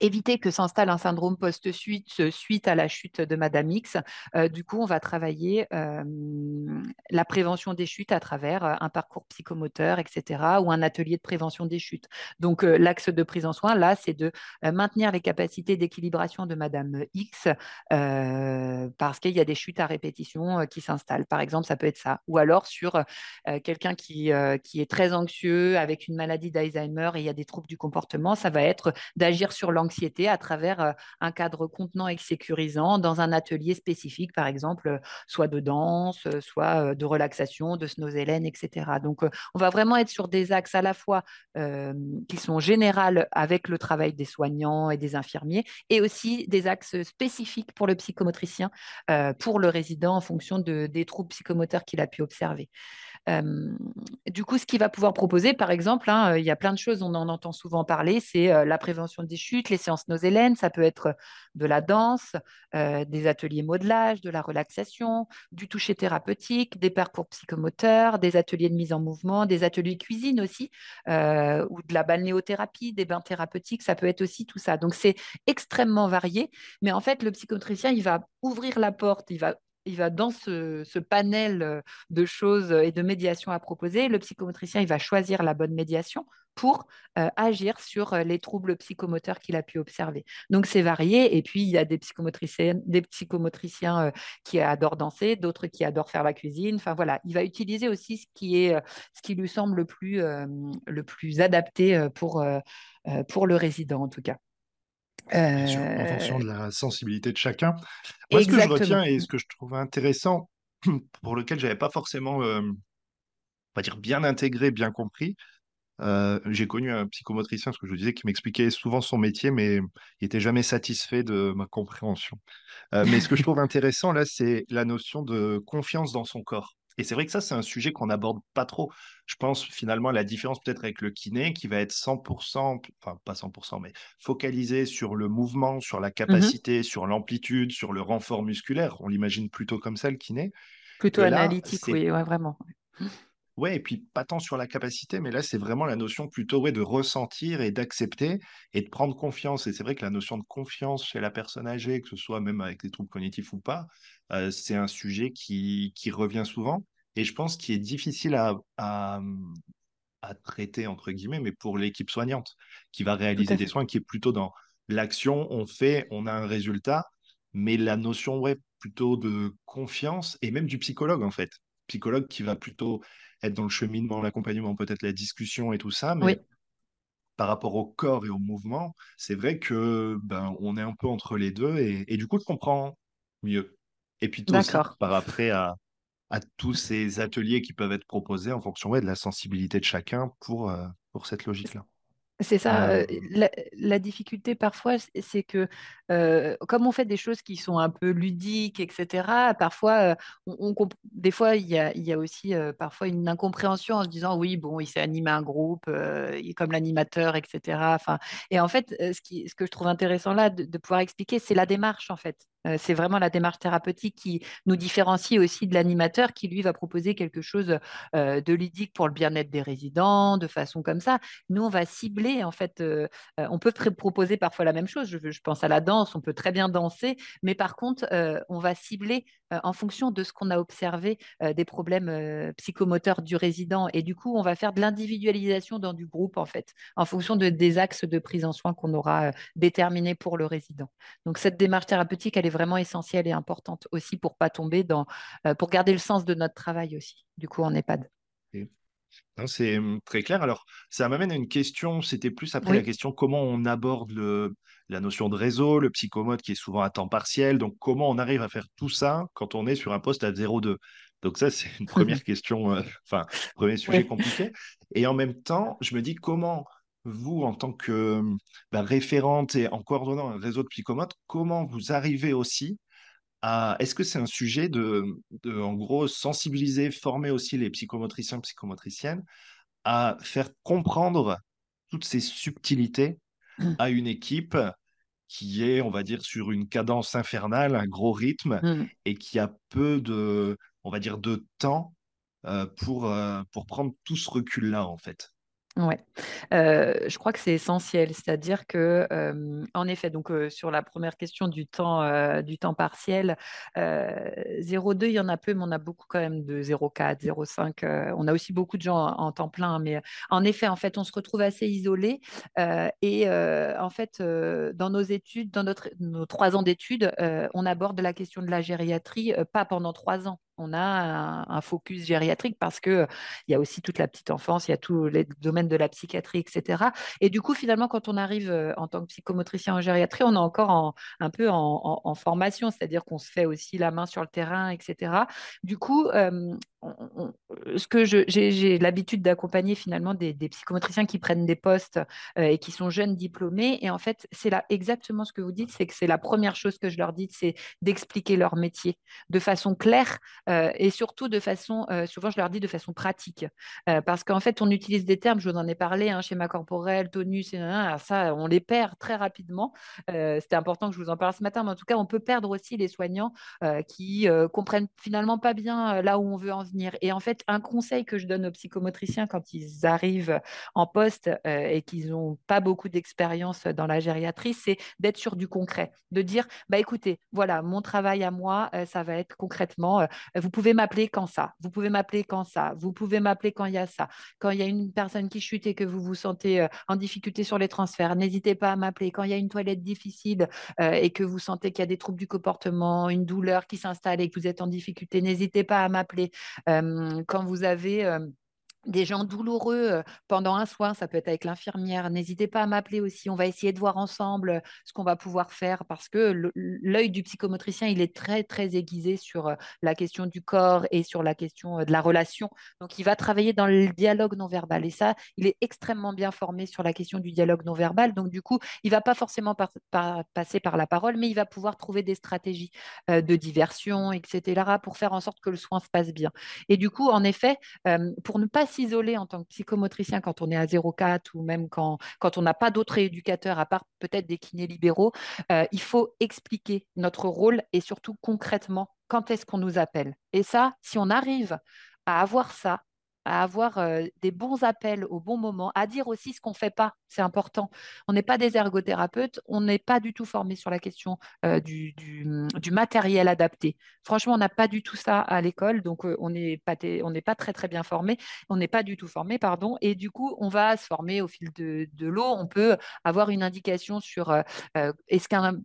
éviter que s'installe un syndrome post-suite suite à la chute de Madame X. Euh, du coup, on va travailler euh, la prévention des chutes à travers euh, un parcours psychomoteur, etc., ou un atelier de prévention des chutes. Donc, l'axe de prise en soin, là, c'est de maintenir les capacités d'équilibration de Madame X parce qu'il y a des chutes à répétition qui s'installent. Par exemple, ça peut être ça. Ou alors sur quelqu'un qui, qui est très anxieux avec une maladie d'Alzheimer et il y a des troubles du comportement, ça va être d'agir sur l'anxiété à travers euh, un cadre contenant et sécurisant dans un atelier spécifique, par exemple, euh, soit de danse, euh, soit de relaxation, de snozélène, etc. Donc, on va vraiment être sur des axes à la fois qui sont générales avec le travail des soignants et des infirmiers, et aussi des axes spécifiques pour le psychomotricien, pour le résident en fonction de, des troubles psychomoteurs qu'il a pu observer du coup, ce qu'il va pouvoir proposer, par exemple, hein, il y a plein de choses, on en entend souvent parler, c'est la prévention des chutes, les séances nosélènes, ça peut être de la danse, des ateliers modelage, de la relaxation, du toucher thérapeutique, des parcours psychomoteurs, des ateliers de mise en mouvement, des ateliers cuisine aussi, ou de la balnéothérapie, des bains thérapeutiques, ça peut être aussi tout ça. Donc, c'est extrêmement varié, mais en fait, le psychotricien, il va ouvrir la porte, il va il va dans ce, panel euh, de choses et de médiations à proposer. Le psychomotricien, il va choisir la bonne médiation pour euh, agir sur euh, les troubles psychomoteurs qu'il a pu observer. Donc c'est varié. Et puis il y a des psychomotriciens, qui adorent danser, d'autres qui adorent faire la cuisine. Enfin voilà, il va utiliser aussi ce qui lui semble le plus, adapté pour le résident en tout cas en fonction de la sensibilité de chacun. Moi, ce que je retiens et ce que je trouve intéressant, [CLEARS THROAT] pour lequel j'avais pas forcément, on va dire, bien intégré, bien compris, j'ai connu un psychomotricien, ce que je vous disais, qui m'expliquait souvent son métier, mais il n'était jamais satisfait de ma compréhension. mais ce que je trouve [LAUGHS] intéressant là, c'est la notion de confiance dans son corps. Et c'est vrai que ça, c'est un sujet qu'on n'aborde pas trop. Je pense finalement à la différence peut-être avec le kiné qui va être 100%, enfin pas 100%, mais focalisé sur le mouvement, sur la mmh capacité, sur l'amplitude, sur le renfort musculaire. On l'imagine plutôt comme ça, le kiné. Plutôt analytique, oui, ouais, vraiment. Ouais, et puis pas tant sur la capacité, mais là, c'est vraiment la notion plutôt ouais, de ressentir et d'accepter et de prendre confiance. Et c'est vrai que la notion de confiance chez la personne âgée, que ce soit même avec des troubles cognitifs ou pas, euh, c'est un sujet qui, qui revient souvent et je pense qu'il est difficile à, à, traiter, entre guillemets, mais pour l'équipe soignante qui va réaliser des soins, qui est plutôt dans l'action, on fait, on a un résultat, mais la notion, ouais, plutôt de confiance et même du psychologue, en fait. Psychologue qui va plutôt être dans le cheminement, l'accompagnement, peut-être la discussion et tout ça, mais par rapport au corps et au mouvement, c'est vrai que ben, on est un peu entre les deux et, et du coup, je comprends mieux. Et puis tout aussi, par après à, à tous ces ateliers qui peuvent être proposés en fonction ouais, de la sensibilité de chacun pour, euh, pour cette logique-là. C'est ça. Euh, la, difficulté parfois, c'est que euh, comme on fait des choses qui sont un peu ludiques, etc., parfois, on, des fois, il y a, aussi parfois une incompréhension en se disant oui, bon, il s'est animé un groupe, il est comme l'animateur, etc. Enfin, et en fait, ce, qui, ce que je trouve intéressant là de, de pouvoir expliquer, c'est la démarche en fait. C'est vraiment la démarche thérapeutique qui nous différencie aussi de l'animateur qui, lui, va proposer quelque chose de ludique pour le bien-être des résidents, de façon comme ça. Nous, on va cibler, en fait, on peut proposer parfois la même chose. Je, pense à la danse, on peut très bien danser, mais par contre, on va cibler en fonction de ce qu'on a observé des problèmes psychomoteurs du résident. Et du coup, on va faire de l'individualisation dans du groupe, en fait, en fonction de, des axes de prise en soin qu'on aura déterminés pour le résident. Donc, cette démarche thérapeutique, elle est vraiment essentielle et importante aussi pour pas tomber dans, euh, pour garder le sens de notre travail aussi, du coup, en EHPAD. C'est hum, très clair. Alors, ça m'amène à une question, c'était plus après la question comment on aborde le, la notion de réseau, le psychomote qui est souvent à temps partiel. Donc, comment on arrive à faire tout ça quand on est sur un poste à 0,2 Donc, ça, c'est une première [LAUGHS] question, euh, enfin, premier sujet compliqué. Et en même temps, je me dis comment vous, en tant que bah, référente et en coordonnant un réseau de psychomotes, comment vous arrivez aussi à... Est-ce que c'est un sujet de, en gros, sensibiliser, former aussi les psychomotriciens, psychomotriciennes à faire comprendre toutes ces subtilités mmh. à une équipe qui est, on va dire, sur une cadence infernale, un gros rythme, mmh. et qui a peu de, on va dire, de temps euh, pour, euh, pour prendre tout ce recul-là, en fait? Ouais, euh, je crois que c'est essentiel, c'est-à-dire que, en effet, donc sur la première question du temps, du temps partiel, 0,2, il y en a peu, mais on a beaucoup quand même de 0,4, 0,5. on a aussi beaucoup de gens en, temps plein, mais en effet, en fait, on se retrouve assez isolé. et en fait, dans nos études, dans notre, nos trois ans d'études, on aborde la question de la gériatrie pas pendant trois ans on a un, focus gériatrique parce qu'il il y a aussi toute la petite enfance, il y a tous les domaines de la psychiatrie, etc. Et du coup, finalement, quand on arrive en tant que psychomotricien en gériatrie, on est encore un peu en, formation, c'est-à-dire qu'on se fait aussi la main sur le terrain, etc. Du coup, ce que j'ai l'habitude d'accompagner finalement des, psychomotriciens qui prennent des postes et qui sont jeunes diplômés. Et en fait, c'est exactement ce que vous dites, c'est que c'est la première chose que je leur dis, c'est d'expliquer leur métier de façon claire euh, et surtout de façon, euh, souvent je leur dis de façon pratique, euh, parce qu'en fait on utilise des termes, je vous en ai parlé, hein, schéma corporel, tonus, ça on les perd très rapidement. C'était important que je vous en parle ce matin, mais en tout cas on peut perdre aussi les soignants qui comprennent finalement pas bien là où on veut en venir. Et en fait un conseil que je donne aux psychomotriciens quand ils arrivent en poste et qu'ils n'ont pas beaucoup d'expérience dans la gériatrie, c'est d'être sur du concret, de dire bah écoutez, voilà mon travail à moi, ça va être concrètement vous pouvez m'appeler quand ça, vous pouvez m'appeler quand ça, vous pouvez m'appeler quand il y a ça. Quand il y a une personne qui chute et que vous vous sentez euh, en difficulté sur les transferts, n'hésitez pas à m'appeler. Quand il y a une toilette difficile euh, et que vous sentez qu'il y a des troubles du comportement, une douleur qui s'installe et que vous êtes en difficulté, n'hésitez pas à m'appeler. Euh, quand vous avez des gens douloureux pendant un soin, ça peut être avec l'infirmière. N'hésitez pas à m'appeler aussi. On va essayer de voir ensemble ce qu'on va pouvoir faire parce que l'œil du psychomotricien, il est très, très aiguisé sur la question du corps et sur la question de la relation. Donc, il va travailler dans le dialogue non verbal. Et ça, il est extrêmement bien formé sur la question du dialogue non verbal. Donc, du coup, il va pas forcément passer par la parole, mais il va pouvoir trouver des stratégies de diversion, etc., pour faire en sorte que le soin se passe bien. Et du coup, en effet, pour ne pas s'isoler en tant que psychomotricien quand on est à 0,4 ou même quand, on n'a pas d'autres éducateurs à part peut-être des kinés libéraux. Euh, il faut expliquer notre rôle et surtout concrètement quand est-ce qu'on nous appelle? Et ça, si on arrive à avoir ça, à avoir euh, des bons appels au bon moment, à dire aussi ce qu'on ne fait pas. C'est important. On n'est pas des ergothérapeutes, on n'est pas du tout formé sur la question euh, du, du, matériel adapté. Franchement, on n'a pas du tout ça à l'école, donc euh, on n'est pas, pas très très bien formé, on n'est pas du tout formé, pardon, et du coup, on va se former au fil de, l'eau. On peut avoir une indication sur est-ce qu'un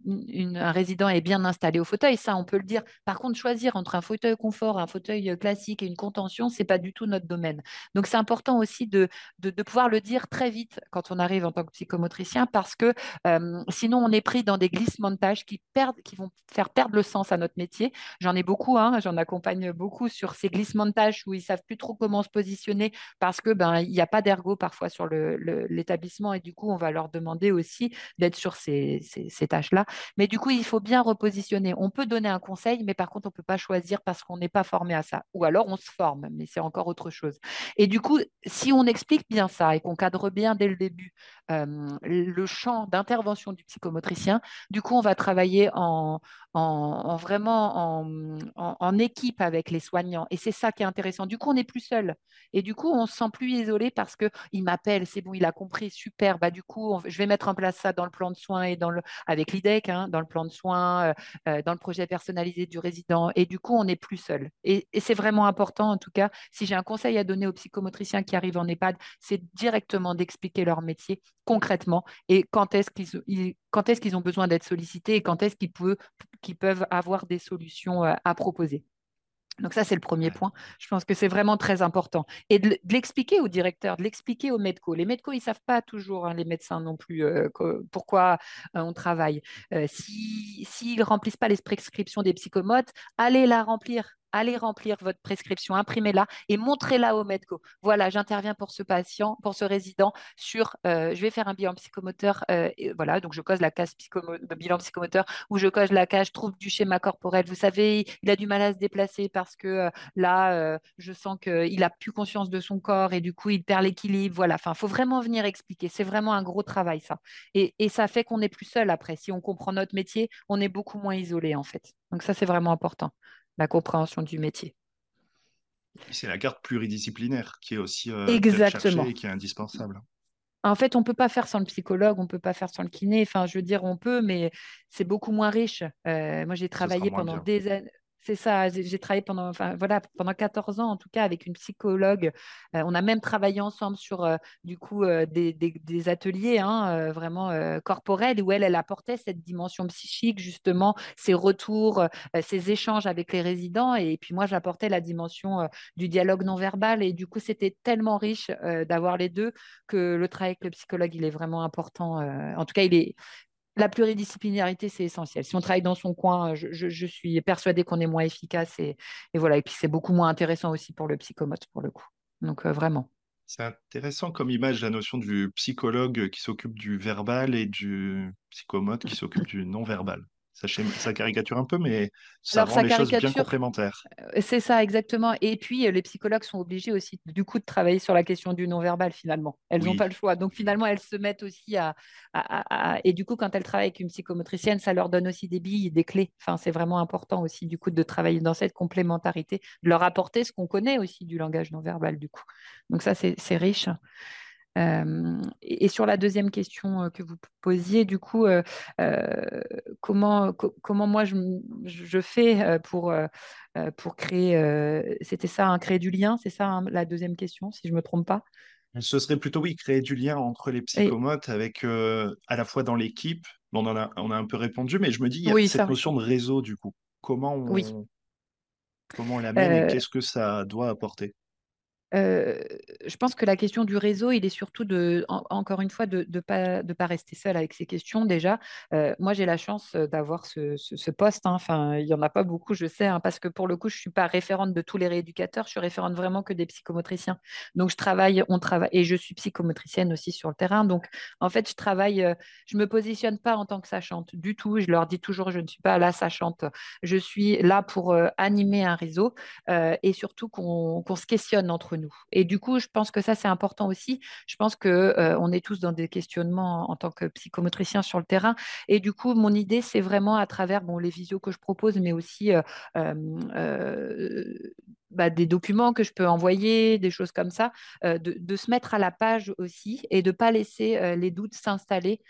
un résident est bien installé au fauteuil, ça, on peut le dire. Par contre, choisir entre un fauteuil confort, un fauteuil classique et une contention, c'est pas du tout notre domaine. Donc, c'est important aussi de, de, pouvoir le dire très vite quand on arrive en tant que psychomotricien parce que sinon on est pris dans des glissements de tâches qui, perdent, qui vont faire perdre le sens à notre métier. J'en ai beaucoup, hein, j'en accompagne beaucoup sur ces glissements de tâches où ils savent plus trop comment se positionner parce que ben n'y a pas d'ergo parfois sur l'établissement et du coup on va leur demander aussi d'être sur ces, ces tâches-là. Mais du coup il faut bien repositionner. On peut donner un conseil, mais par contre on peut pas choisir parce qu'on n'est pas formé à ça. Ou alors on se forme, mais c'est encore autre chose. Et du coup, si on explique bien ça et qu'on cadre bien dès le début le champ d'intervention du psychomotricien, du coup, on va travailler en, en, vraiment en, équipe avec les soignants. Et c'est ça qui est intéressant. Du coup, on n'est plus seul. Et du coup, on se sent plus isolé parce qu'il m'appelle, c'est bon, il a compris, super. Bah, du coup, je vais mettre en place ça dans le plan de soins et dans le, avec l'IDEC, hein, dans le plan de soins, euh, euh, dans le projet personnalisé du résident. Et du coup, on n'est plus seul. Et c'est vraiment important, en tout cas, si j'ai un conseil à donner aux psychomotriciens qui arrivent en EHPAD, c'est directement d'expliquer leur métier concrètement et quand est-ce qu'ils quand est-ce qu'ils ont besoin d'être sollicités et quand est-ce qu'ils peuvent, qu'ils peuvent avoir des solutions euh, à proposer. Donc ça, c'est le premier point. Je pense que c'est vraiment très important. Et de, l'expliquer au directeur, de l'expliquer aux médecos. Les médecos, ils ne savent pas toujours, hein, les médecins non plus, euh, pourquoi euh, on travaille. S'ils ne remplissent pas les prescriptions des psychomotes, allez la remplir allez remplir votre prescription, imprimez-la et montrez-la au médico. Voilà, j'interviens pour ce patient, pour ce résident sur, euh, je vais faire un bilan psychomoteur, euh, voilà, donc je cause la case de bilan psychomoteur ou je cause la case trouble du schéma corporel. Vous savez, il a du mal à se déplacer parce que euh, là, je sens qu'il a plus conscience de son corps et du coup, il perd l'équilibre. Voilà, enfin, il faut vraiment venir expliquer. C'est vraiment un gros travail, ça. Et, et ça fait qu'on n'est plus seul après. Si on comprend notre métier, on est beaucoup moins isolé, en fait. Donc ça, c'est vraiment important la compréhension du métier. C'est la carte pluridisciplinaire qui est aussi euh, Exactement. et qui est indispensable. En fait, on ne peut pas faire sans le psychologue, on ne peut pas faire sans le kiné. Enfin, je veux dire, on peut, mais c'est beaucoup moins riche. Euh, moi, j'ai travaillé pendant des années. C'est ça, j'ai travaillé pendant, enfin, voilà, pendant 14 ans, en tout cas, avec une psychologue. Euh, on a même travaillé ensemble sur, euh, du coup, euh, des, des, ateliers hein, vraiment corporels où elle, elle apportait cette dimension psychique, justement, ses retours, ses échanges avec les résidents. Et puis moi, j'apportais la dimension du dialogue non verbal. Et du coup, c'était tellement riche d'avoir les deux que le travail avec le psychologue, il est vraiment important. en tout cas, il est, la pluridisciplinarité, c'est essentiel. Si on travaille dans son coin, je, suis persuadée qu'on est moins efficace et, voilà. Et puis c'est beaucoup moins intéressant aussi pour le psychomote pour le coup. Donc euh, vraiment. C'est intéressant comme image la notion du psychologue qui s'occupe du verbal et du psychomote qui s'occupe du non verbal. Ça, caricature un peu, mais ça rend les choses bien complémentaires. Euh, c'est ça, exactement. Et puis, euh, les psychologues sont obligés aussi, du coup, de travailler sur la question du non-verbal, finalement. Elles n'ont pas le choix. Donc, finalement, elles se mettent aussi à, Et du coup, quand elles travaillent avec une psychomotricienne, ça leur donne aussi des billes, des clés. Enfin, c'est vraiment important aussi, du coup, de travailler dans cette complémentarité, de leur apporter ce qu'on connaît aussi du langage non-verbal, du coup. Donc, ça, c'est riche et, sur la deuxième question que vous posiez, du coup, comment, comment moi je, je fais pour, pour créer, c'était ça, hein, créer du lien, c'est ça hein, la deuxième question, si je ne me trompe pas? Ce serait plutôt, oui, créer du lien entre les psychomotes avec à la fois dans l'équipe, on, en a, on a un peu répondu, mais je me dis, il y a cette notion de réseau, du coup. Comment on, oui. comment on l'amène et qu'est-ce que ça doit apporter? Je pense que la question du réseau, il est surtout de, encore une fois, de ne pas, de pas rester seul avec ces questions déjà. moi, j'ai la chance d'avoir ce, poste. Hein. Enfin, il n'y en a pas beaucoup, je sais, hein, parce que pour le coup, je ne suis pas référente de tous les rééducateurs, je suis référente vraiment que des psychomotriciens. Donc, je travaille, on travaille, et je suis psychomotricienne aussi sur le terrain. Donc, en fait, je travaille, je ne me positionne pas en tant que sachante du tout. Je leur dis toujours, je ne suis pas la sachante. Je suis là pour animer un réseau et surtout qu'on se questionne entre nous. Et du coup, je pense que ça, c'est important aussi. Je pense qu'on euh, on est tous dans des questionnements en, tant que psychomotricien sur le terrain. Et du coup, mon idée, c'est vraiment à travers bon, les visios que je propose, mais aussi euh, euh, bah, des documents que je peux envoyer, des choses comme ça, de, se mettre à la page aussi et de ne pas laisser les doutes s'installer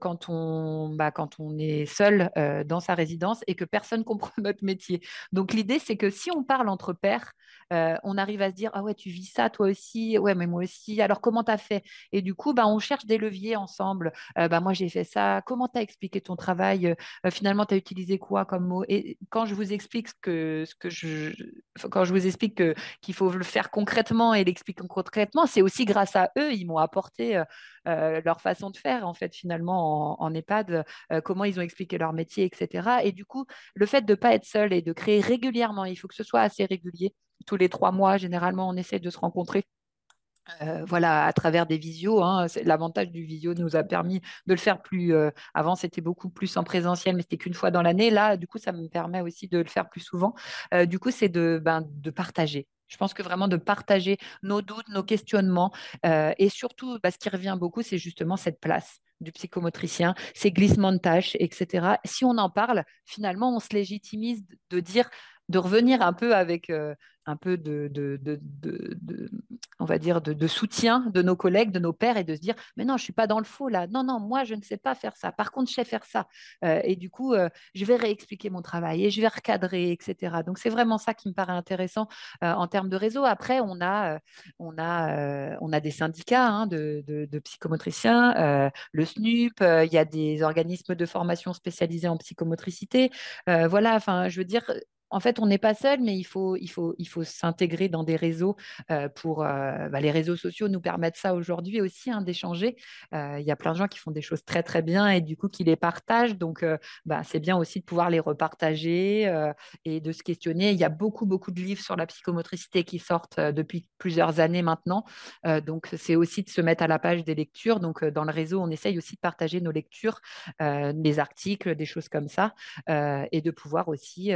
quand, on, bah, quand on est seul dans sa résidence et que personne [LAUGHS] comprend notre métier. Donc l'idée, c'est que si on parle entre pairs, on arrive à se dire ah ouais tu vis ça toi aussi ouais mais moi aussi alors comment tu as fait? Et du coup bah, on cherche des leviers ensemble. Bah, moi j'ai fait ça. Comment tu as expliqué ton travail? Finalement tu as utilisé quoi comme mot et quand je vous explique ce que, ce que je quand je vous explique qu'il faut le faire concrètement et l'expliquer concrètement, c'est aussi grâce à eux, ils m'ont apporté leur façon de faire, en fait, finalement, en, EHPAD, comment ils ont expliqué leur métier, etc. Et du coup, le fait de ne pas être seul et de créer régulièrement, il faut que ce soit assez régulier. Tous les trois mois, généralement, on essaie de se rencontrer euh, voilà, à travers des visios. Hein. L'avantage du visio nous a permis de le faire plus. Euh, avant, c'était beaucoup plus en présentiel, mais c'était qu'une fois dans l'année. Là, du coup, ça me permet aussi de le faire plus souvent. Euh, du coup, c'est de, ben, de partager. Je pense que vraiment de partager nos doutes, nos questionnements. et surtout, bah, ce qui revient beaucoup, c'est justement cette place du psychomotricien, ces glissements de tâches, etc. Si on en parle, finalement, on se légitimise de dire de revenir un peu avec euh, un peu de, on va dire, de, soutien de nos collègues, de nos pères, et de se dire, mais non, je suis pas dans le faux là. Non, non, moi, je ne sais pas faire ça. Par contre, je sais faire ça. Euh, et du coup, euh, je vais réexpliquer mon travail et je vais recadrer, etc. Donc, c'est vraiment ça qui me paraît intéressant en termes de réseau. Après, on a, on a, on a des syndicats hein, de, psychomotriciens, le SNUP, il y a des organismes de formation spécialisés en psychomotricité. voilà, enfin, je veux dire, en fait, on n'est pas seul, mais il faut, s'intégrer dans des réseaux euh, pour. Euh, bah, les réseaux sociaux nous permettent ça aujourd'hui aussi, hein, d'échanger. Euh, il y a plein de gens qui font des choses très, très bien et du coup qui les partagent. Donc, bah, c'est bien aussi de pouvoir les repartager et de se questionner. Il y a beaucoup, beaucoup de livres sur la psychomotricité qui sortent depuis plusieurs années maintenant. donc, c'est aussi de se mettre à la page des lectures. Donc, dans le réseau, on essaye aussi de partager nos lectures, des articles, des choses comme ça, et de pouvoir aussi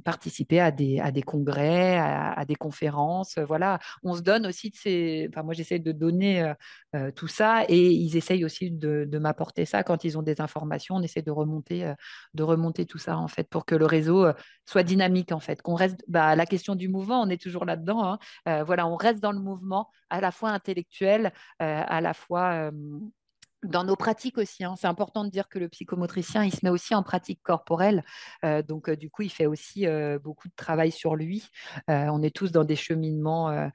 participer à des, à des congrès, à, des conférences. Euh, voilà, on se donne aussi de ces. Enfin, moi, j'essaie de donner euh, euh, tout ça et ils essayent aussi de, m'apporter ça quand ils ont des informations. On essaie de remonter, de remonter tout ça en fait pour que le réseau soit dynamique en fait. Qu'on reste. Bah, la question du mouvement, on est toujours là-dedans. Hein. voilà, on reste dans le mouvement à la fois intellectuel, à la fois dans nos pratiques aussi. Hein. C'est important de dire que le psychomotricien, il se met aussi en pratique corporelle. Euh, donc, euh, du coup, il fait aussi euh, beaucoup de travail sur lui. on est tous dans des cheminements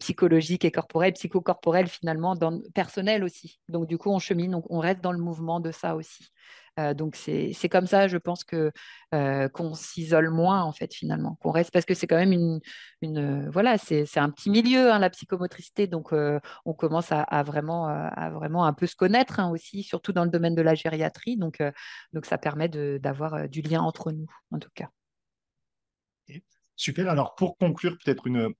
psychologiques et corporels, psychocorporels finalement, personnels aussi. Donc, du coup, on chemine, on reste dans le mouvement de ça aussi. Euh, donc c'est comme ça, je pense que euh, qu'on s'isole moins en fait finalement, qu'on reste parce que c'est quand même une, une voilà, c'est un petit milieu hein, la psychomotricité, donc euh, on commence à, vraiment à vraiment un peu se connaître hein, aussi, surtout dans le domaine de la gériatrie, donc donc ça permet d'avoir du lien entre nous en tout cas. Super. Alors pour conclure, peut-être une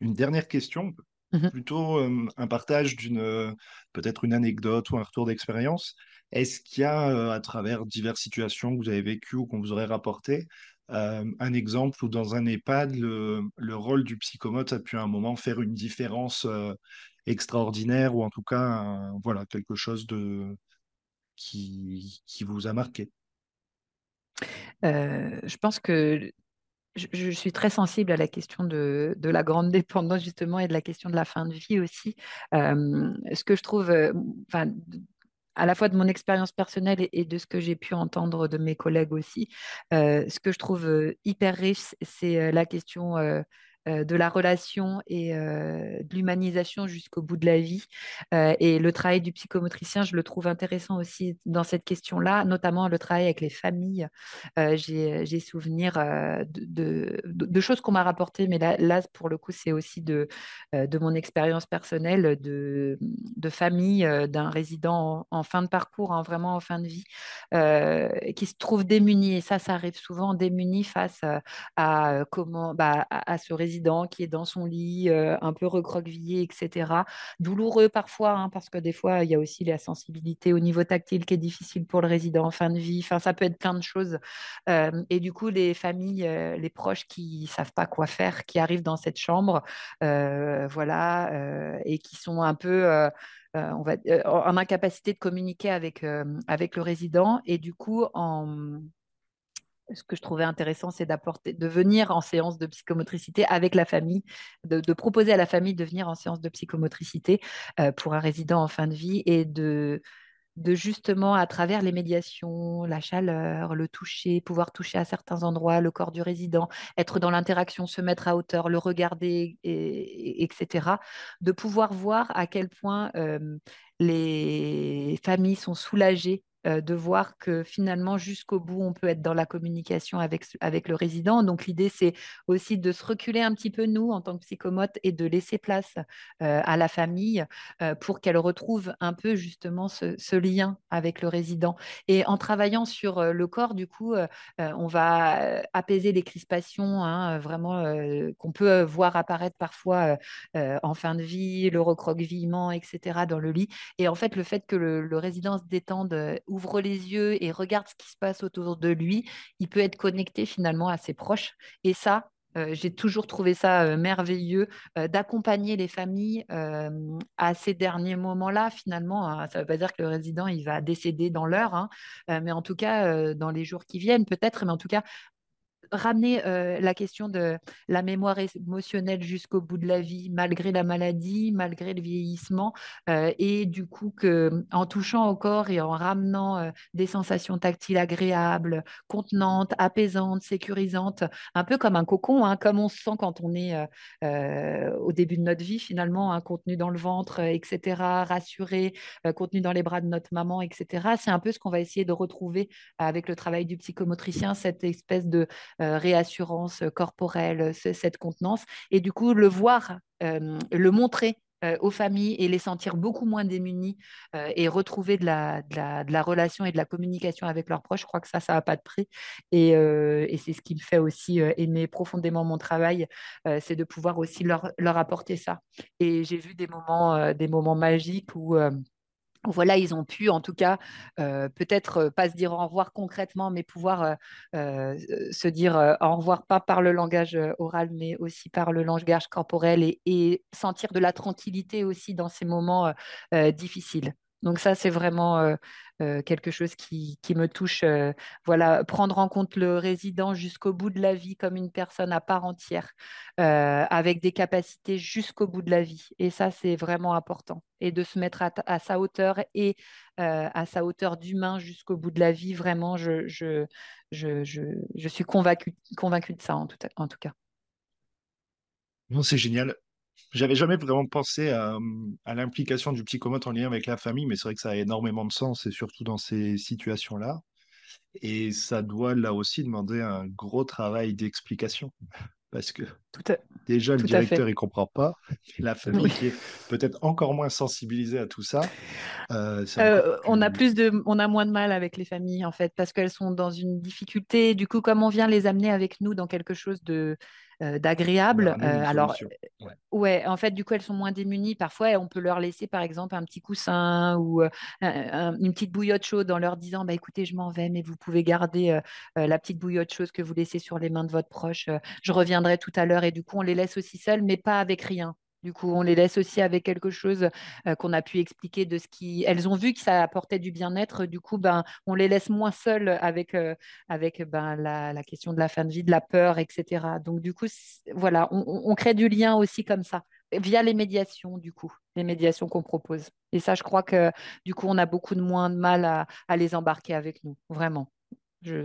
une dernière question, mmh plutôt un partage d'une peut-être une anecdote ou un retour d'expérience. Est-ce qu'il y a, euh, à travers diverses situations que vous avez vécues ou qu'on vous aurait rapportées, euh, un exemple où dans un EHPAD, le, rôle du psychomote a pu à un moment faire une différence euh, extraordinaire ou en tout cas voilà, quelque chose de, qui, qui vous a marqué? Je pense que je, suis très sensible à la question de, la grande [LAUGHS] dépendance justement et de la question de la fin de vie aussi. ce que je trouve, enfin, à la fois de mon expérience personnelle et, de ce que j'ai pu entendre de mes collègues aussi. Euh, ce que je trouve euh, hyper riche, c'est euh, la question euh, de la relation et euh, de l'humanisation jusqu'au bout de la vie. Euh, et le travail du psychomotricien, je le trouve intéressant aussi dans cette question-là, notamment le travail avec les familles. J'ai souvenir de, de, choses qu'on m'a rapportées, mais là, pour le coup, c'est aussi de, de mon expérience personnelle de, de famille d'un résident en, fin de parcours, hein, vraiment en fin de vie, qui se trouve démuni. Et ça, ça arrive souvent démuni face à, comment, bah, à ce résident qui est dans son lit, euh, un peu recroquevillé, etc. Douloureux parfois, hein, parce que des fois, il y a aussi la sensibilité au niveau tactile qui est difficile pour le résident en fin de vie. Enfin, ça peut être plein de choses. Euh, et du coup, les familles, euh, les proches qui savent pas quoi faire, qui arrivent dans cette chambre, voilà, et qui sont un peu on va, en incapacité de communiquer avec, avec le résident et du coup en, ce que je trouvais intéressant, c'est d'apporter, de venir en séance de psychomotricité avec la famille, de, proposer à la famille de venir en séance de psychomotricité euh, pour un résident en fin de vie et de, justement, à travers les médiations, la chaleur, le toucher, pouvoir toucher à certains endroits le corps du résident, être dans l'interaction, se mettre à hauteur, le regarder, etc., de pouvoir voir à quel point euh, les familles sont soulagées euh, de voir que finalement, jusqu'au bout, on peut être dans la communication avec, le résident. Donc, l'idée, c'est aussi de se reculer un petit peu, nous, en tant que psychomote, et de laisser place euh, à la famille euh, pour qu'elle retrouve un peu justement ce, lien avec le résident. Et en travaillant sur le corps, du coup, on va apaiser les crispations, hein, vraiment, qu'on peut voir apparaître parfois en fin de vie, le recroquevillement, etc., dans le lit. Et en fait, le fait que le, le résident se détende ouvre les yeux et regarde ce qui se passe autour de lui, il peut être connecté finalement à ses proches. Et ça, euh, j'ai toujours trouvé ça euh, merveilleux euh, d'accompagner les familles à ces derniers moments-là. Finalement, hein. ça ne veut pas dire que le résident il va décéder dans l'heure, hein, mais en tout cas dans les jours qui viennent peut-être, mais en tout cas ramener euh, la question de la mémoire émotionnelle jusqu'au bout de la vie, malgré la maladie, malgré le vieillissement, euh, et du coup que en touchant au corps et en ramenant euh, des sensations tactiles agréables, contenantes, apaisantes, sécurisantes, un peu comme un cocon, hein, comme on se sent quand on est au début de notre vie finalement, hein, contenu dans le ventre, etc., rassuré, contenu dans les bras de notre maman, etc. C'est un peu ce qu'on va essayer de retrouver avec le travail du psychomotricien, cette espèce de réassurance corporelle, cette contenance. Et du coup, le voir, euh, le montrer euh, aux familles et les sentir beaucoup moins démunis et retrouver de la, de, la, relation et de la communication avec leurs proches, je crois que ça, ça n'a pas de prix. Et, et c'est ce qui me fait aussi aimer profondément mon travail, c'est de pouvoir aussi leur, leur, apporter ça. Et j'ai vu des moments, des moments magiques où voilà, ils ont pu, en tout cas, euh, peut-être euh, pas se dire au revoir concrètement, mais pouvoir euh, se dire au revoir pas par le langage oral, mais aussi par le langage corporel et sentir de la tranquillité aussi dans ces moments difficiles. Donc ça, c'est vraiment euh, euh, quelque chose qui, me touche. Euh, voilà, prendre en compte le résident jusqu'au bout de la vie comme une personne à part entière, avec des capacités jusqu'au bout de la vie. Et ça, c'est vraiment important. Et de se mettre à, sa hauteur et à sa hauteur d'humain jusqu'au bout de la vie, vraiment, je, je, je, suis convaincue, convaincue de ça en tout, en tout cas. Non, c'est génial. J'avais jamais vraiment pensé à, l'implication du psychomote en lien avec la famille, mais c'est vrai que ça a énormément de sens, et surtout dans ces situations-là. Et ça doit là aussi demander un gros travail d'explication, [LAUGHS] parce que déjà le directeur il comprend pas, et la famille qui est peut-être encore moins sensibilisée à tout ça. Euh, euh, on a plus de, on a moins de mal avec les familles en fait, parce qu'elles sont dans une difficulté. Du coup, comme on vient les amener avec nous dans quelque chose de euh, d'agréable. Euh, alors, ouais. en fait, du coup, elles sont moins démunies. Parfois, on peut leur laisser, par exemple, un petit coussin ou euh, une petite bouillotte chaude en leur disant, bah, écoutez, je m'en vais, mais vous pouvez garder la petite bouillotte chaude que vous laissez sur les mains de votre proche. je reviendrai tout à l'heure. Et du coup, on les laisse aussi seuls, mais pas avec rien. Du coup, on les laisse aussi avec quelque chose euh, qu'on a pu expliquer de ce qui. Elles ont vu que ça apportait du bien-être. Du coup, ben, on les laisse moins seules avec, euh, avec ben, la, question de la fin de vie, de la peur, etc. Donc, du coup, voilà, on, crée du lien aussi comme ça, via les médiations, du coup, les médiations qu'on propose. Et ça, je crois que du coup, on a beaucoup de moins de mal à, les embarquer avec nous, vraiment.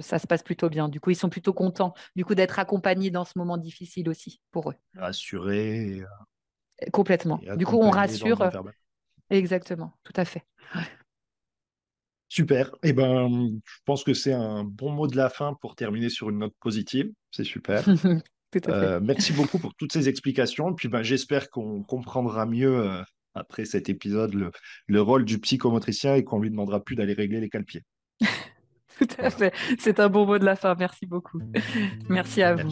ça se passe plutôt bien. Du coup, ils sont plutôt contents du coup d'être accompagnés dans ce moment difficile aussi pour eux. Rassurés. Complètement. Du coup, on rassure. Euh, exactement, tout à fait. Super. Eh ben, je pense que c'est un bon mot de la fin pour terminer sur une note positive. C'est super. [LAUGHS] Euh, merci beaucoup pour toutes ces explications. Et puis, ben, j'espère qu'on comprendra mieux euh, après cet épisode le, rôle du psychomotricien et qu'on lui demandera plus d'aller régler les calpiers. [LAUGHS] Tout à fait. C'est un bon mot de la fin. Merci beaucoup. [LAUGHS] Merci à vous.